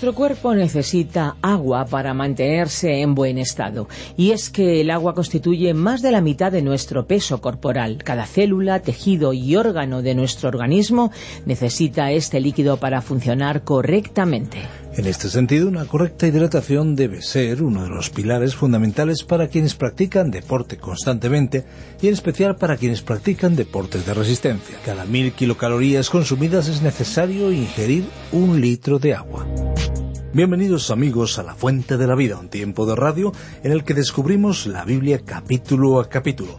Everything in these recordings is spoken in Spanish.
Nuestro cuerpo necesita agua para mantenerse en buen estado. Y es que el agua constituye más de la mitad de nuestro peso corporal. Cada célula, tejido y órgano de nuestro organismo necesita este líquido para funcionar correctamente. En este sentido, una correcta hidratación debe ser uno de los pilares fundamentales para quienes practican deporte constantemente y en especial para quienes practican deportes de resistencia. Cada mil kilocalorías consumidas es necesario ingerir un litro de agua. Bienvenidos amigos a La Fuente de la Vida, un tiempo de radio en el que descubrimos la Biblia capítulo a capítulo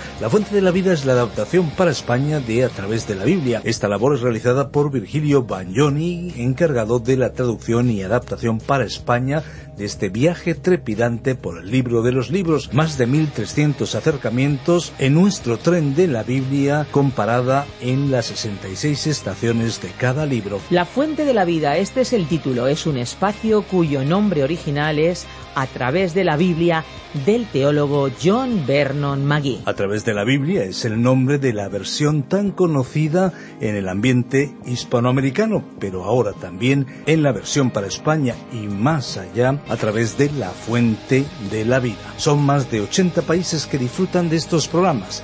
La Fuente de la Vida es la adaptación para España de A través de la Biblia. Esta labor es realizada por Virgilio Bagnoni, encargado de la traducción y adaptación para España de este viaje trepidante por el libro de los libros. Más de 1.300 acercamientos en nuestro tren de la Biblia comparada en las 66 estaciones de cada libro. La Fuente de la Vida, este es el título, es un espacio cuyo nombre original es A través de la Biblia del teólogo John Vernon Magee. A través de la Biblia es el nombre de la versión tan conocida en el ambiente hispanoamericano, pero ahora también en la versión para España y más allá a través de la fuente de la vida. Son más de 80 países que disfrutan de estos programas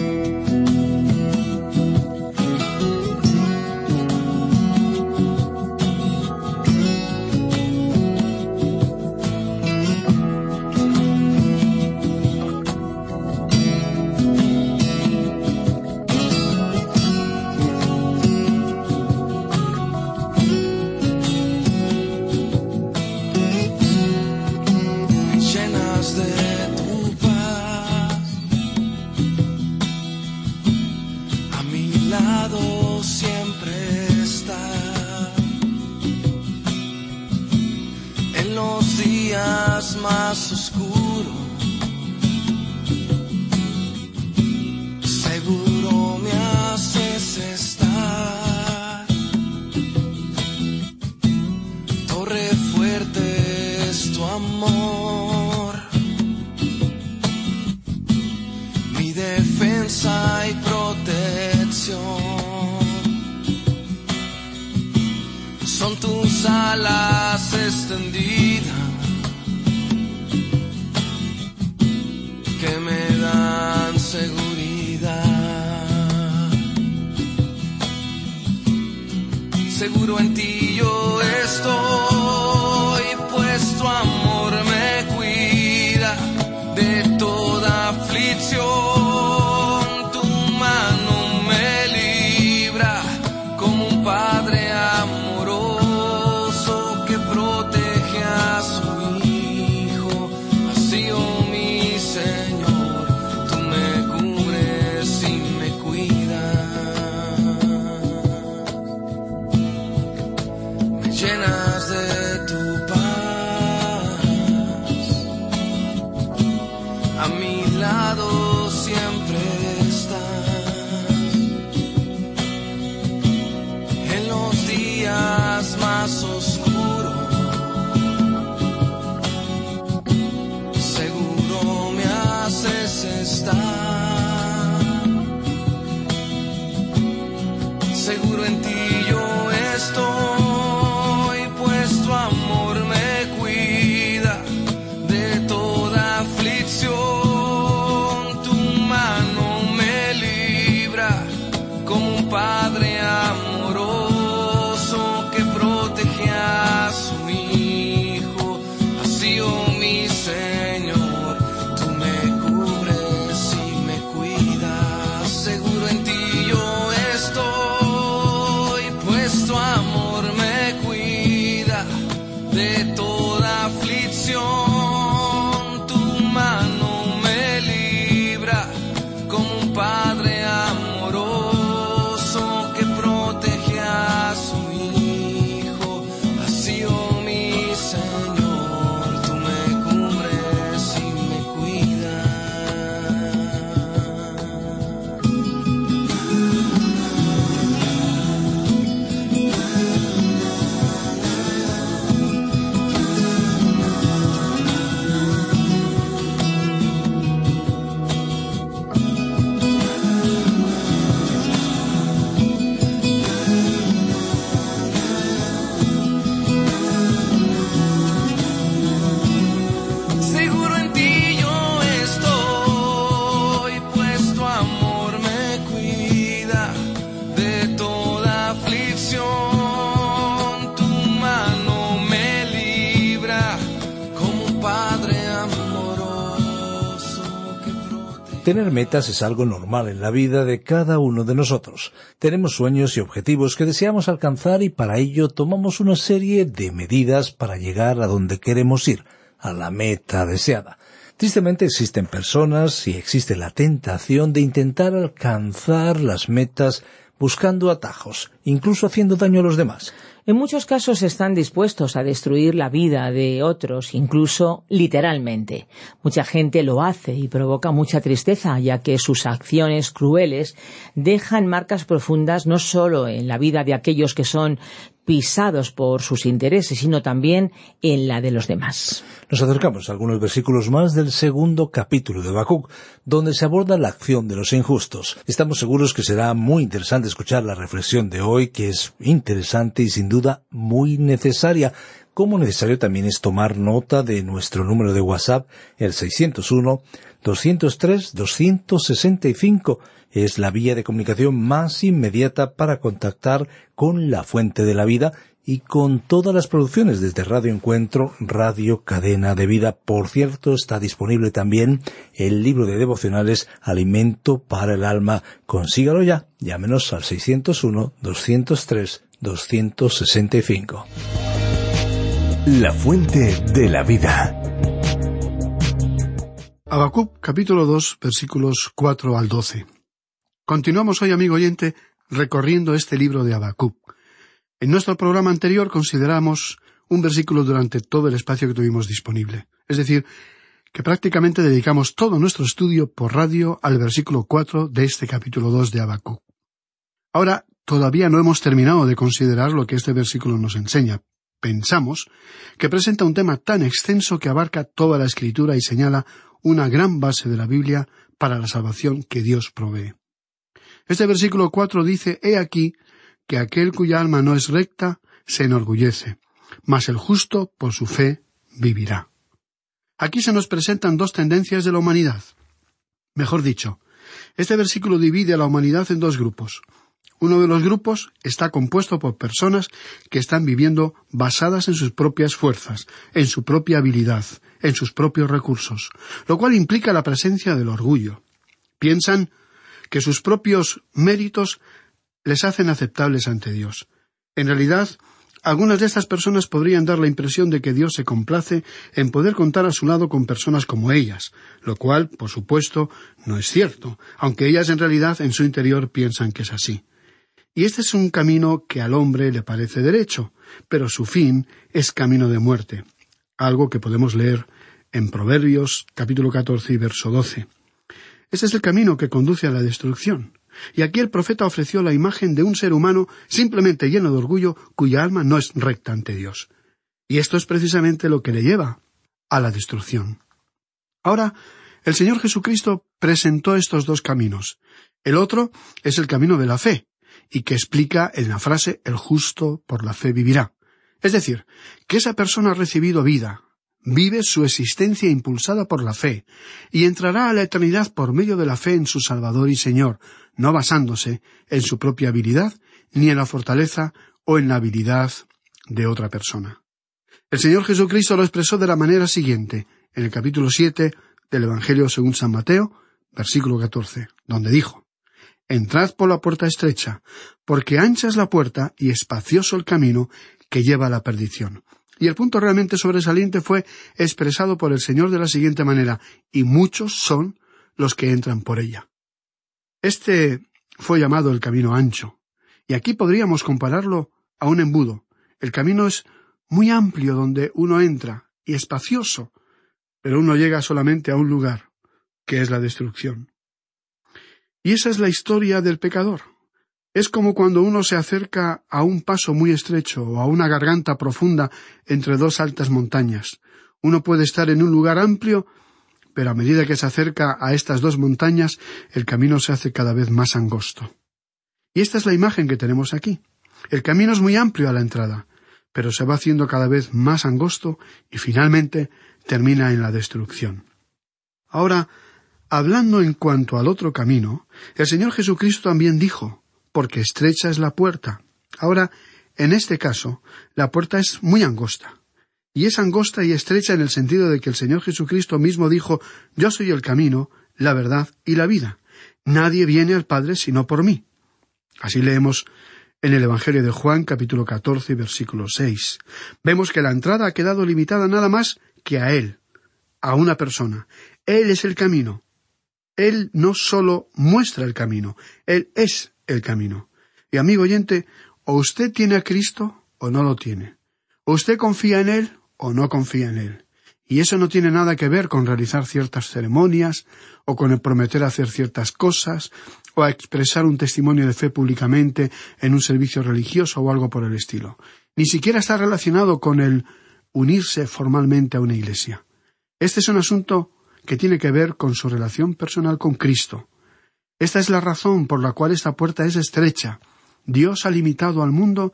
seguro en ti yo estoy. Tener metas es algo normal en la vida de cada uno de nosotros. Tenemos sueños y objetivos que deseamos alcanzar y para ello tomamos una serie de medidas para llegar a donde queremos ir, a la meta deseada. Tristemente existen personas y existe la tentación de intentar alcanzar las metas buscando atajos, incluso haciendo daño a los demás. En muchos casos están dispuestos a destruir la vida de otros, incluso literalmente. Mucha gente lo hace y provoca mucha tristeza, ya que sus acciones crueles dejan marcas profundas no solo en la vida de aquellos que son pisados por sus intereses, sino también en la de los demás. Nos acercamos a algunos versículos más del segundo capítulo de Habacuc, donde se aborda la acción de los injustos. Estamos seguros que será muy interesante escuchar la reflexión de hoy, que es interesante y sin duda muy necesaria. Como necesario también es tomar nota de nuestro número de WhatsApp, el 601 203 265 es la vía de comunicación más inmediata para contactar con la fuente de la vida y con todas las producciones desde Radio Encuentro, Radio Cadena de Vida. Por cierto, está disponible también el libro de devocionales Alimento para el Alma. Consígalo ya. Llámenos al 601-203-265. La fuente de la vida. Habacuc capítulo 2 versículos 4 al 12. Continuamos hoy, amigo oyente, recorriendo este libro de Habacuc. En nuestro programa anterior consideramos un versículo durante todo el espacio que tuvimos disponible. Es decir, que prácticamente dedicamos todo nuestro estudio por radio al versículo cuatro de este capítulo dos de Habacuc. Ahora, todavía no hemos terminado de considerar lo que este versículo nos enseña. Pensamos que presenta un tema tan extenso que abarca toda la escritura y señala una gran base de la Biblia para la salvación que Dios provee. Este versículo cuatro dice He aquí que aquel cuya alma no es recta se enorgullece, mas el justo por su fe vivirá. Aquí se nos presentan dos tendencias de la humanidad. Mejor dicho, este versículo divide a la humanidad en dos grupos. Uno de los grupos está compuesto por personas que están viviendo basadas en sus propias fuerzas, en su propia habilidad, en sus propios recursos, lo cual implica la presencia del orgullo. Piensan que sus propios méritos les hacen aceptables ante Dios. En realidad, algunas de estas personas podrían dar la impresión de que Dios se complace en poder contar a su lado con personas como ellas, lo cual, por supuesto, no es cierto, aunque ellas en realidad en su interior piensan que es así. Y este es un camino que al hombre le parece derecho, pero su fin es camino de muerte, algo que podemos leer en Proverbios capítulo catorce y verso doce. Ese es el camino que conduce a la destrucción. Y aquí el profeta ofreció la imagen de un ser humano simplemente lleno de orgullo cuya alma no es recta ante Dios. Y esto es precisamente lo que le lleva a la destrucción. Ahora, el Señor Jesucristo presentó estos dos caminos. El otro es el camino de la fe, y que explica en la frase el justo por la fe vivirá. Es decir, que esa persona ha recibido vida, vive su existencia impulsada por la fe, y entrará a la eternidad por medio de la fe en su Salvador y Señor, no basándose en su propia habilidad, ni en la fortaleza o en la habilidad de otra persona. El Señor Jesucristo lo expresó de la manera siguiente, en el capítulo siete del Evangelio según San Mateo, versículo catorce, donde dijo Entrad por la puerta estrecha, porque ancha es la puerta y espacioso el camino que lleva a la perdición. Y el punto realmente sobresaliente fue expresado por el Señor de la siguiente manera, y muchos son los que entran por ella. Este fue llamado el camino ancho, y aquí podríamos compararlo a un embudo. El camino es muy amplio donde uno entra, y espacioso, pero uno llega solamente a un lugar, que es la destrucción. Y esa es la historia del pecador. Es como cuando uno se acerca a un paso muy estrecho o a una garganta profunda entre dos altas montañas. Uno puede estar en un lugar amplio, pero a medida que se acerca a estas dos montañas, el camino se hace cada vez más angosto. Y esta es la imagen que tenemos aquí. El camino es muy amplio a la entrada, pero se va haciendo cada vez más angosto y finalmente termina en la destrucción. Ahora, hablando en cuanto al otro camino, el Señor Jesucristo también dijo, porque estrecha es la puerta. Ahora, en este caso, la puerta es muy angosta. Y es angosta y estrecha en el sentido de que el Señor Jesucristo mismo dijo, Yo soy el camino, la verdad y la vida. Nadie viene al Padre sino por mí. Así leemos en el Evangelio de Juan capítulo 14 versículo 6. Vemos que la entrada ha quedado limitada nada más que a Él, a una persona. Él es el camino. Él no solo muestra el camino, Él es el camino. Y amigo oyente, o usted tiene a Cristo o no lo tiene. O usted confía en Él o no confía en Él. Y eso no tiene nada que ver con realizar ciertas ceremonias, o con el prometer hacer ciertas cosas, o a expresar un testimonio de fe públicamente en un servicio religioso o algo por el estilo. Ni siquiera está relacionado con el unirse formalmente a una iglesia. Este es un asunto que tiene que ver con su relación personal con Cristo. Esta es la razón por la cual esta puerta es estrecha. Dios ha limitado al mundo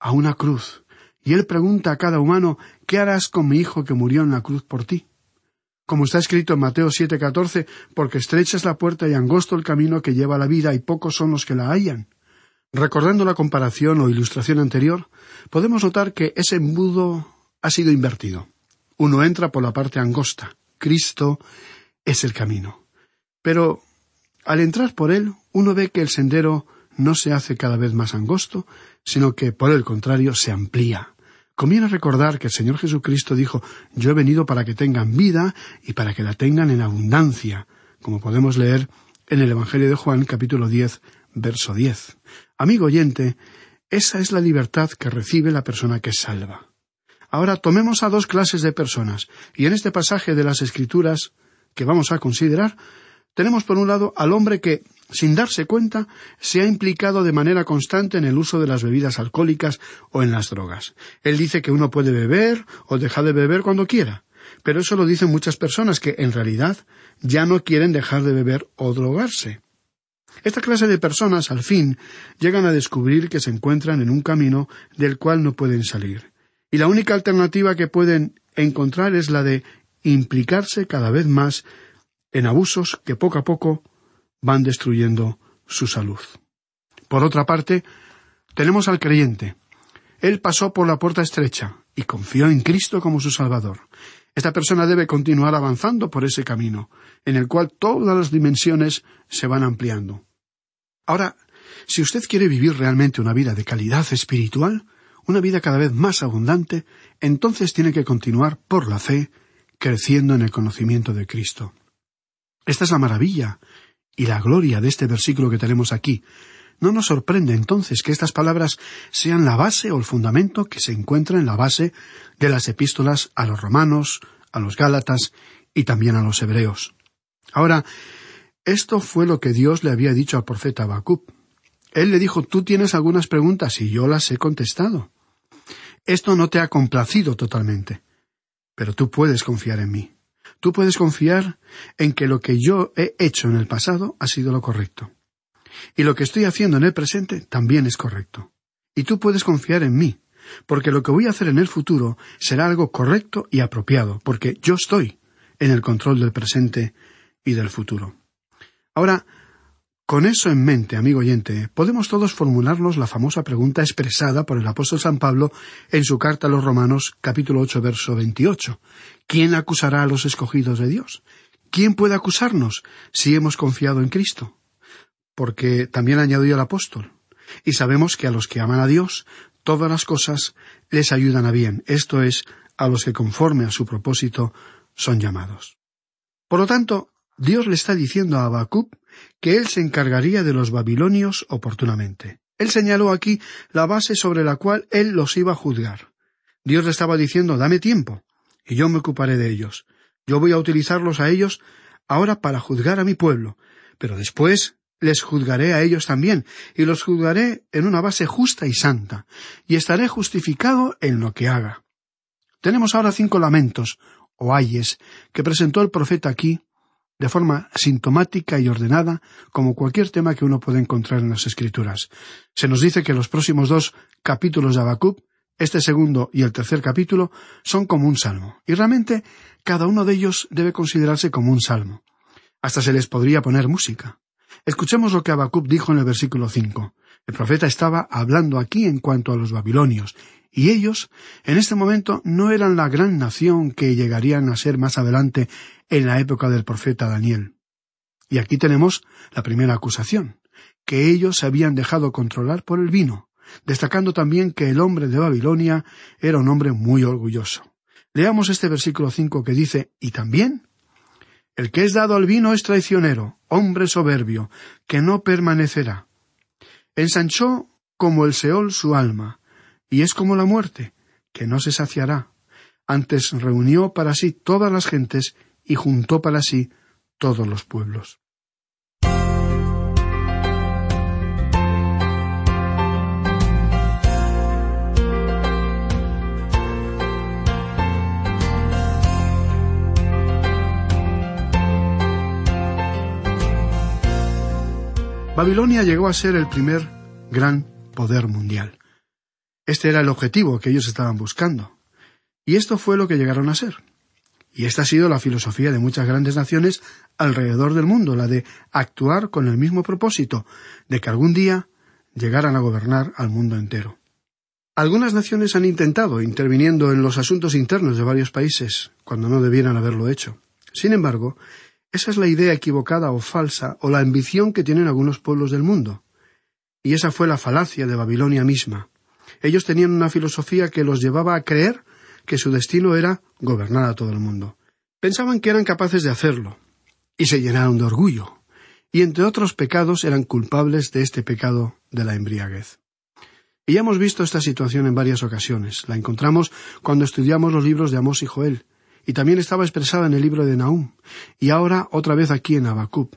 a una cruz, y Él pregunta a cada humano ¿Qué harás con mi hijo que murió en la cruz por ti? Como está escrito en Mateo 7:14, porque estrecha es la puerta y angosto el camino que lleva a la vida y pocos son los que la hallan. Recordando la comparación o ilustración anterior, podemos notar que ese embudo ha sido invertido. Uno entra por la parte angosta. Cristo es el camino. Pero al entrar por él, uno ve que el sendero no se hace cada vez más angosto, sino que, por el contrario, se amplía. Conviene recordar que el Señor Jesucristo dijo Yo he venido para que tengan vida y para que la tengan en abundancia, como podemos leer en el Evangelio de Juan capítulo diez, verso diez. Amigo oyente, esa es la libertad que recibe la persona que salva. Ahora tomemos a dos clases de personas, y en este pasaje de las Escrituras que vamos a considerar, tenemos por un lado al hombre que, sin darse cuenta, se ha implicado de manera constante en el uso de las bebidas alcohólicas o en las drogas. Él dice que uno puede beber o dejar de beber cuando quiera, pero eso lo dicen muchas personas que, en realidad, ya no quieren dejar de beber o drogarse. Esta clase de personas, al fin, llegan a descubrir que se encuentran en un camino del cual no pueden salir y la única alternativa que pueden encontrar es la de implicarse cada vez más en abusos que poco a poco van destruyendo su salud. Por otra parte, tenemos al creyente. Él pasó por la puerta estrecha y confió en Cristo como su Salvador. Esta persona debe continuar avanzando por ese camino, en el cual todas las dimensiones se van ampliando. Ahora, si usted quiere vivir realmente una vida de calidad espiritual, una vida cada vez más abundante, entonces tiene que continuar por la fe, creciendo en el conocimiento de Cristo. Esta es la maravilla y la gloria de este versículo que tenemos aquí. No nos sorprende entonces que estas palabras sean la base o el fundamento que se encuentra en la base de las epístolas a los romanos, a los gálatas y también a los hebreos. Ahora, esto fue lo que Dios le había dicho al profeta Habacuc. Él le dijo, tú tienes algunas preguntas y yo las he contestado. Esto no te ha complacido totalmente, pero tú puedes confiar en mí. Tú puedes confiar en que lo que yo he hecho en el pasado ha sido lo correcto. Y lo que estoy haciendo en el presente también es correcto. Y tú puedes confiar en mí, porque lo que voy a hacer en el futuro será algo correcto y apropiado, porque yo estoy en el control del presente y del futuro. Ahora, con eso en mente, amigo oyente, podemos todos formularnos la famosa pregunta expresada por el apóstol San Pablo en su carta a los Romanos capítulo ocho verso veintiocho. ¿Quién acusará a los escogidos de Dios? ¿Quién puede acusarnos si hemos confiado en Cristo? porque también añadió el apóstol. Y sabemos que a los que aman a Dios, todas las cosas les ayudan a bien, esto es, a los que conforme a su propósito son llamados. Por lo tanto, Dios le está diciendo a Habacuc que él se encargaría de los babilonios oportunamente. Él señaló aquí la base sobre la cual él los iba a juzgar. Dios le estaba diciendo dame tiempo, y yo me ocuparé de ellos. Yo voy a utilizarlos a ellos ahora para juzgar a mi pueblo, pero después les juzgaré a ellos también, y los juzgaré en una base justa y santa, y estaré justificado en lo que haga. Tenemos ahora cinco lamentos, o ayes, que presentó el profeta aquí, de forma sintomática y ordenada, como cualquier tema que uno puede encontrar en las Escrituras. Se nos dice que los próximos dos capítulos de Habacuc, este segundo y el tercer capítulo, son como un salmo, y realmente cada uno de ellos debe considerarse como un salmo. Hasta se les podría poner música. Escuchemos lo que Habacuc dijo en el versículo cinco. El profeta estaba hablando aquí en cuanto a los babilonios, y ellos, en este momento, no eran la gran nación que llegarían a ser más adelante en la época del profeta Daniel. Y aquí tenemos la primera acusación, que ellos se habían dejado controlar por el vino, destacando también que el hombre de Babilonia era un hombre muy orgulloso. Leamos este versículo cinco que dice, y también el que es dado al vino es traicionero, hombre soberbio, que no permanecerá. Ensanchó como el Seol su alma, y es como la muerte, que no se saciará. Antes reunió para sí todas las gentes y juntó para sí todos los pueblos. Babilonia llegó a ser el primer gran poder mundial. Este era el objetivo que ellos estaban buscando. Y esto fue lo que llegaron a ser. Y esta ha sido la filosofía de muchas grandes naciones alrededor del mundo, la de actuar con el mismo propósito, de que algún día llegaran a gobernar al mundo entero. Algunas naciones han intentado, interviniendo en los asuntos internos de varios países, cuando no debieran haberlo hecho. Sin embargo, esa es la idea equivocada o falsa o la ambición que tienen algunos pueblos del mundo. Y esa fue la falacia de Babilonia misma. Ellos tenían una filosofía que los llevaba a creer que su destino era gobernar a todo el mundo. Pensaban que eran capaces de hacerlo, y se llenaron de orgullo, y entre otros pecados eran culpables de este pecado de la embriaguez. Y ya hemos visto esta situación en varias ocasiones. La encontramos cuando estudiamos los libros de Amós y Joel, y también estaba expresada en el libro de Nahum, y ahora otra vez aquí en Habacuc.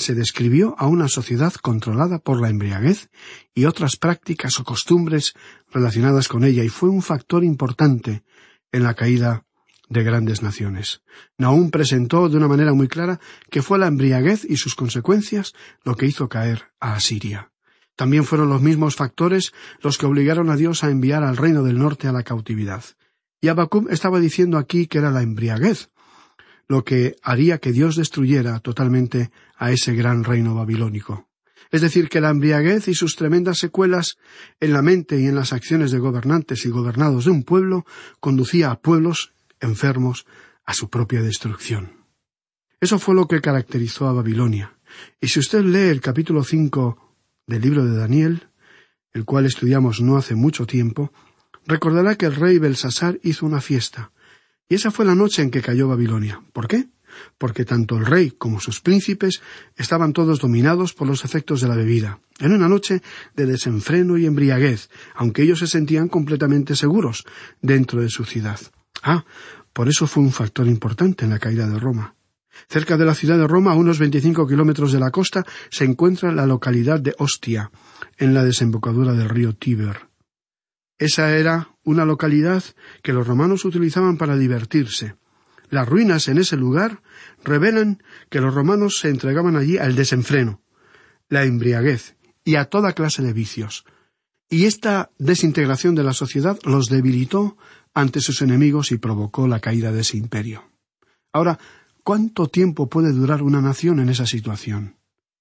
Se describió a una sociedad controlada por la embriaguez y otras prácticas o costumbres relacionadas con ella, y fue un factor importante en la caída de grandes naciones. Nahum presentó de una manera muy clara que fue la embriaguez y sus consecuencias lo que hizo caer a Asiria. También fueron los mismos factores los que obligaron a Dios a enviar al reino del norte a la cautividad. Y Abacum estaba diciendo aquí que era la embriaguez, lo que haría que Dios destruyera totalmente a ese gran reino babilónico. Es decir, que la embriaguez y sus tremendas secuelas en la mente y en las acciones de gobernantes y gobernados de un pueblo conducía a pueblos enfermos a su propia destrucción. Eso fue lo que caracterizó a Babilonia. Y si usted lee el capítulo cinco del libro de Daniel, el cual estudiamos no hace mucho tiempo, recordará que el rey Belsasar hizo una fiesta, y esa fue la noche en que cayó Babilonia. ¿Por qué? Porque tanto el rey como sus príncipes estaban todos dominados por los efectos de la bebida, en una noche de desenfreno y embriaguez, aunque ellos se sentían completamente seguros dentro de su ciudad. Ah, por eso fue un factor importante en la caída de Roma. Cerca de la ciudad de Roma, a unos veinticinco kilómetros de la costa, se encuentra la localidad de Ostia, en la desembocadura del río Tíber. Esa era una localidad que los romanos utilizaban para divertirse. Las ruinas en ese lugar revelan que los romanos se entregaban allí al desenfreno, la embriaguez y a toda clase de vicios. Y esta desintegración de la sociedad los debilitó ante sus enemigos y provocó la caída de ese imperio. Ahora, ¿cuánto tiempo puede durar una nación en esa situación?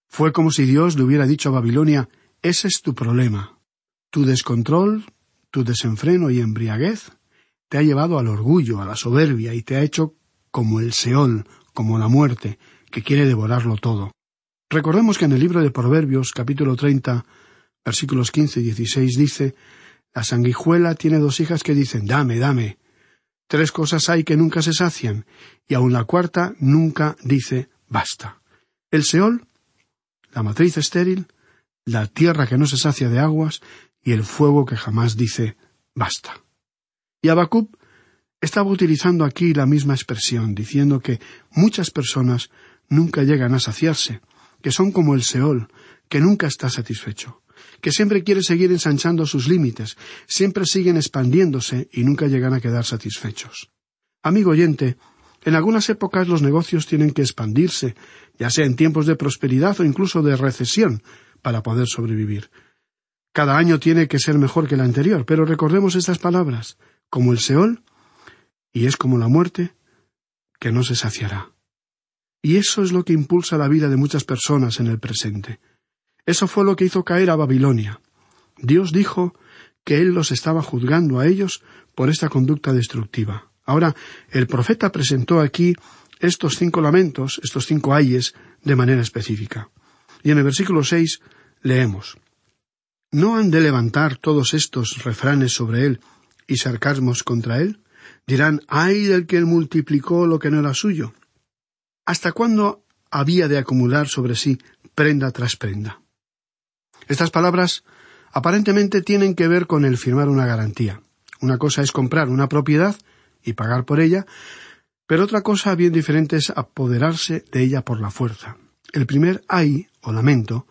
Fue como si Dios le hubiera dicho a Babilonia ese es tu problema. Tu descontrol, tu desenfreno y embriaguez te ha llevado al orgullo, a la soberbia, y te ha hecho como el Seol, como la muerte, que quiere devorarlo todo. Recordemos que en el libro de Proverbios, capítulo 30, versículos 15 y 16, dice, La sanguijuela tiene dos hijas que dicen, dame, dame. Tres cosas hay que nunca se sacian, y aun la cuarta nunca dice, basta. El Seol, la matriz estéril, la tierra que no se sacia de aguas, y el fuego que jamás dice, basta. Y Abacub estaba utilizando aquí la misma expresión, diciendo que muchas personas nunca llegan a saciarse, que son como el Seol, que nunca está satisfecho, que siempre quiere seguir ensanchando sus límites, siempre siguen expandiéndose y nunca llegan a quedar satisfechos. Amigo oyente, en algunas épocas los negocios tienen que expandirse, ya sea en tiempos de prosperidad o incluso de recesión, para poder sobrevivir. Cada año tiene que ser mejor que el anterior, pero recordemos estas palabras, como el Seol, y es como la muerte, que no se saciará. Y eso es lo que impulsa la vida de muchas personas en el presente. Eso fue lo que hizo caer a Babilonia. Dios dijo que Él los estaba juzgando a ellos por esta conducta destructiva. Ahora, el profeta presentó aquí estos cinco lamentos, estos cinco ayes, de manera específica. Y en el versículo seis leemos ¿No han de levantar todos estos refranes sobre él y sarcasmos contra él? Dirán ay del que multiplicó lo que no era suyo. ¿Hasta cuándo había de acumular sobre sí prenda tras prenda? Estas palabras aparentemente tienen que ver con el firmar una garantía. Una cosa es comprar una propiedad y pagar por ella, pero otra cosa bien diferente es apoderarse de ella por la fuerza. El primer ay, o lamento,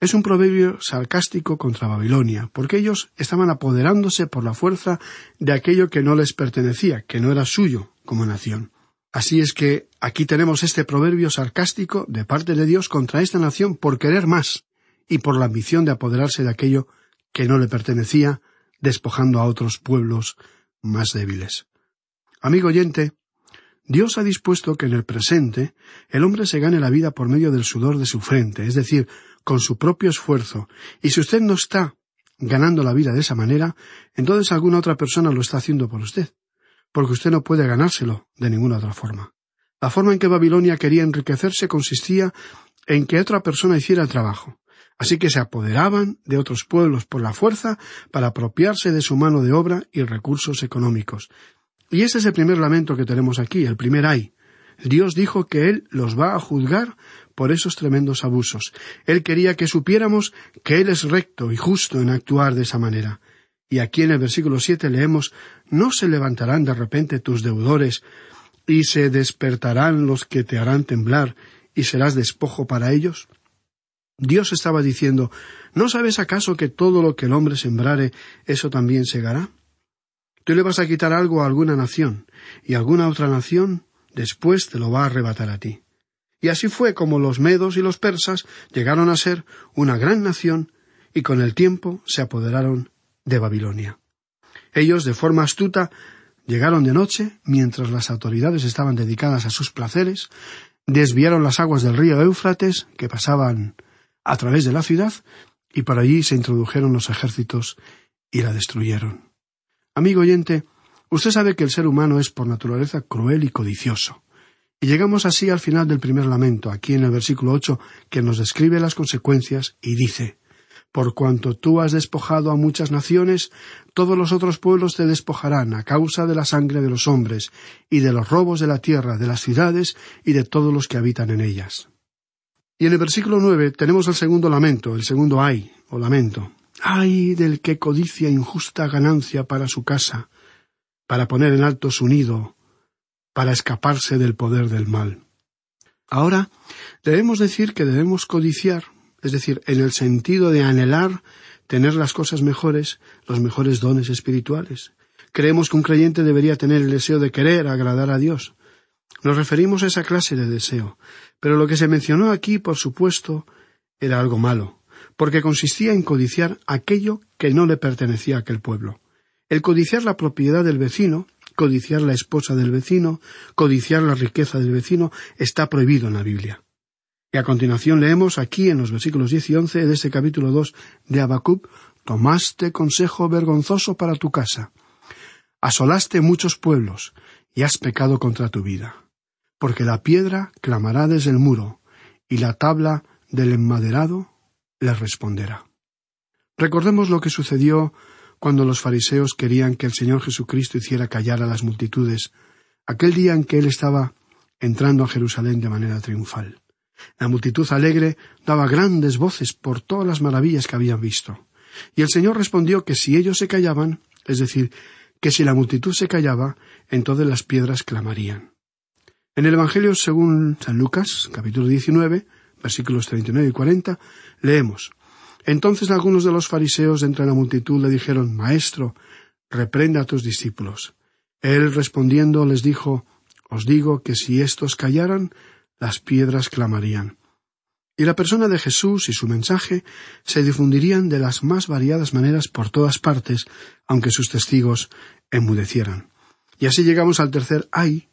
es un proverbio sarcástico contra Babilonia, porque ellos estaban apoderándose por la fuerza de aquello que no les pertenecía, que no era suyo como nación. Así es que aquí tenemos este proverbio sarcástico de parte de Dios contra esta nación por querer más y por la ambición de apoderarse de aquello que no le pertenecía, despojando a otros pueblos más débiles. Amigo oyente, Dios ha dispuesto que en el presente el hombre se gane la vida por medio del sudor de su frente, es decir, con su propio esfuerzo, y si usted no está ganando la vida de esa manera, entonces alguna otra persona lo está haciendo por usted porque usted no puede ganárselo de ninguna otra forma. La forma en que Babilonia quería enriquecerse consistía en que otra persona hiciera el trabajo. Así que se apoderaban de otros pueblos por la fuerza para apropiarse de su mano de obra y recursos económicos. Y ese es el primer lamento que tenemos aquí, el primer ay. Dios dijo que Él los va a juzgar por esos tremendos abusos. Él quería que supiéramos que Él es recto y justo en actuar de esa manera. Y aquí en el versículo siete leemos ¿No se levantarán de repente tus deudores y se despertarán los que te harán temblar y serás despojo para ellos? Dios estaba diciendo ¿No sabes acaso que todo lo que el hombre sembrare, eso también segará? Tú le vas a quitar algo a alguna nación, y alguna otra nación después te lo va a arrebatar a ti. Y así fue como los medos y los persas llegaron a ser una gran nación, y con el tiempo se apoderaron de Babilonia. Ellos, de forma astuta, llegaron de noche, mientras las autoridades estaban dedicadas a sus placeres, desviaron las aguas del río Éufrates, que pasaban a través de la ciudad, y por allí se introdujeron los ejércitos y la destruyeron. Amigo oyente, usted sabe que el ser humano es por naturaleza cruel y codicioso. Y llegamos así al final del primer lamento, aquí en el versículo ocho, que nos describe las consecuencias y dice por cuanto tú has despojado a muchas naciones, todos los otros pueblos te despojarán a causa de la sangre de los hombres, y de los robos de la tierra, de las ciudades, y de todos los que habitan en ellas. Y en el versículo nueve tenemos el segundo lamento, el segundo ay, o lamento. Ay del que codicia injusta ganancia para su casa, para poner en alto su nido, para escaparse del poder del mal. Ahora debemos decir que debemos codiciar es decir, en el sentido de anhelar tener las cosas mejores, los mejores dones espirituales. Creemos que un creyente debería tener el deseo de querer agradar a Dios. Nos referimos a esa clase de deseo, pero lo que se mencionó aquí, por supuesto, era algo malo, porque consistía en codiciar aquello que no le pertenecía a aquel pueblo. El codiciar la propiedad del vecino, codiciar la esposa del vecino, codiciar la riqueza del vecino, está prohibido en la Biblia. Y a continuación leemos aquí en los versículos diez y once de este capítulo dos de Abacub Tomaste consejo vergonzoso para tu casa. Asolaste muchos pueblos y has pecado contra tu vida. Porque la piedra clamará desde el muro y la tabla del enmaderado les responderá. Recordemos lo que sucedió cuando los fariseos querían que el Señor Jesucristo hiciera callar a las multitudes, aquel día en que Él estaba entrando a Jerusalén de manera triunfal. La multitud alegre daba grandes voces por todas las maravillas que habían visto. Y el Señor respondió que si ellos se callaban, es decir, que si la multitud se callaba, entonces las piedras clamarían. En el Evangelio según San Lucas, capítulo 19, versículos 39 y 40, leemos Entonces algunos de los fariseos entre la multitud le dijeron Maestro, reprenda a tus discípulos. Él respondiendo les dijo Os digo que si éstos callaran, las piedras clamarían. Y la persona de Jesús y su mensaje se difundirían de las más variadas maneras por todas partes, aunque sus testigos enmudecieran. Y así llegamos al tercer ay,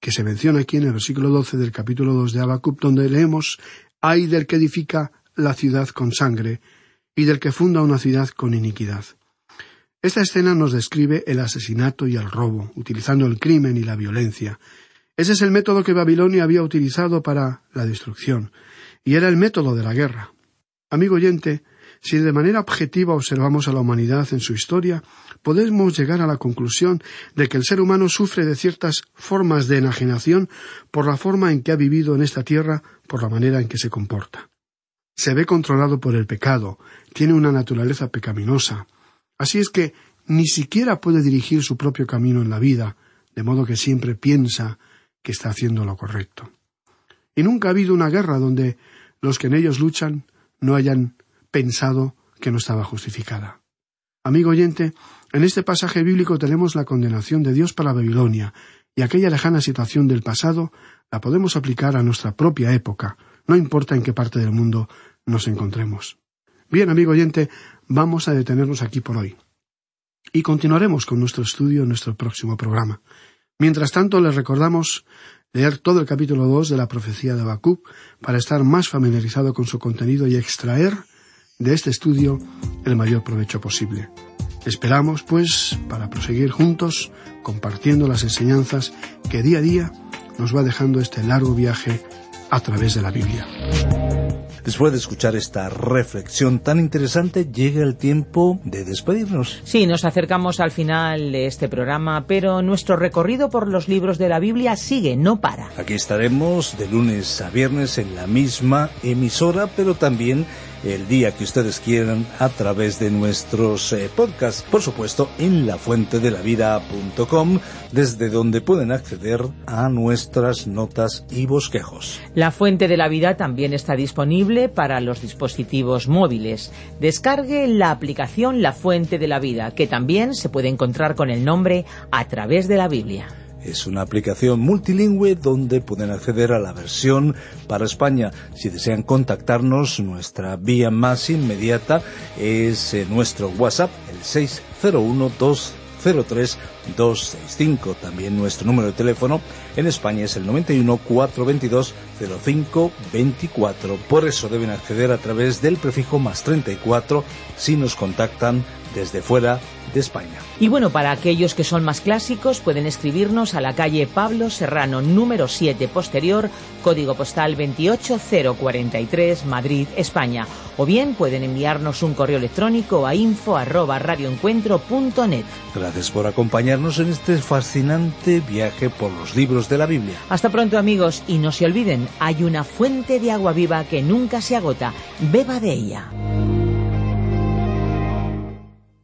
que se menciona aquí en el versículo doce del capítulo dos de Habacuc, donde leemos ay del que edifica la ciudad con sangre y del que funda una ciudad con iniquidad. Esta escena nos describe el asesinato y el robo, utilizando el crimen y la violencia. Ese es el método que Babilonia había utilizado para la destrucción y era el método de la guerra. Amigo oyente, si de manera objetiva observamos a la humanidad en su historia, podemos llegar a la conclusión de que el ser humano sufre de ciertas formas de enajenación por la forma en que ha vivido en esta tierra, por la manera en que se comporta. Se ve controlado por el pecado, tiene una naturaleza pecaminosa. Así es que ni siquiera puede dirigir su propio camino en la vida, de modo que siempre piensa que está haciendo lo correcto. Y nunca ha habido una guerra donde los que en ellos luchan no hayan pensado que no estaba justificada. Amigo oyente, en este pasaje bíblico tenemos la condenación de Dios para Babilonia, y aquella lejana situación del pasado la podemos aplicar a nuestra propia época, no importa en qué parte del mundo nos encontremos. Bien, amigo oyente, vamos a detenernos aquí por hoy. Y continuaremos con nuestro estudio en nuestro próximo programa. Mientras tanto, les recordamos leer todo el capítulo 2 de la profecía de Habacuc para estar más familiarizado con su contenido y extraer de este estudio el mayor provecho posible. Esperamos, pues, para proseguir juntos compartiendo las enseñanzas que día a día nos va dejando este largo viaje a través de la Biblia. Después de escuchar esta reflexión tan interesante, llega el tiempo de despedirnos. Sí, nos acercamos al final de este programa, pero nuestro recorrido por los libros de la Biblia sigue, no para. Aquí estaremos de lunes a viernes en la misma emisora, pero también el día que ustedes quieran a través de nuestros eh, podcasts, por supuesto en lafuentedelavida.com, desde donde pueden acceder a nuestras notas y bosquejos. La Fuente de la Vida también está disponible para los dispositivos móviles. Descargue la aplicación La Fuente de la Vida, que también se puede encontrar con el nombre a través de la Biblia. Es una aplicación multilingüe donde pueden acceder a la versión para España. Si desean contactarnos, nuestra vía más inmediata es eh, nuestro WhatsApp, el 601 203 265. También nuestro número de teléfono en España es el 91 422 0524. Por eso deben acceder a través del prefijo más 34 si nos contactan desde fuera de España. Y bueno, para aquellos que son más clásicos, pueden escribirnos a la calle Pablo Serrano, número 7 posterior, código postal 28043, Madrid, España. O bien pueden enviarnos un correo electrónico a info arroba radioencuentro.net. Gracias por acompañarnos en este fascinante viaje por los libros de la Biblia. Hasta pronto amigos y no se olviden, hay una fuente de agua viva que nunca se agota. Beba de ella.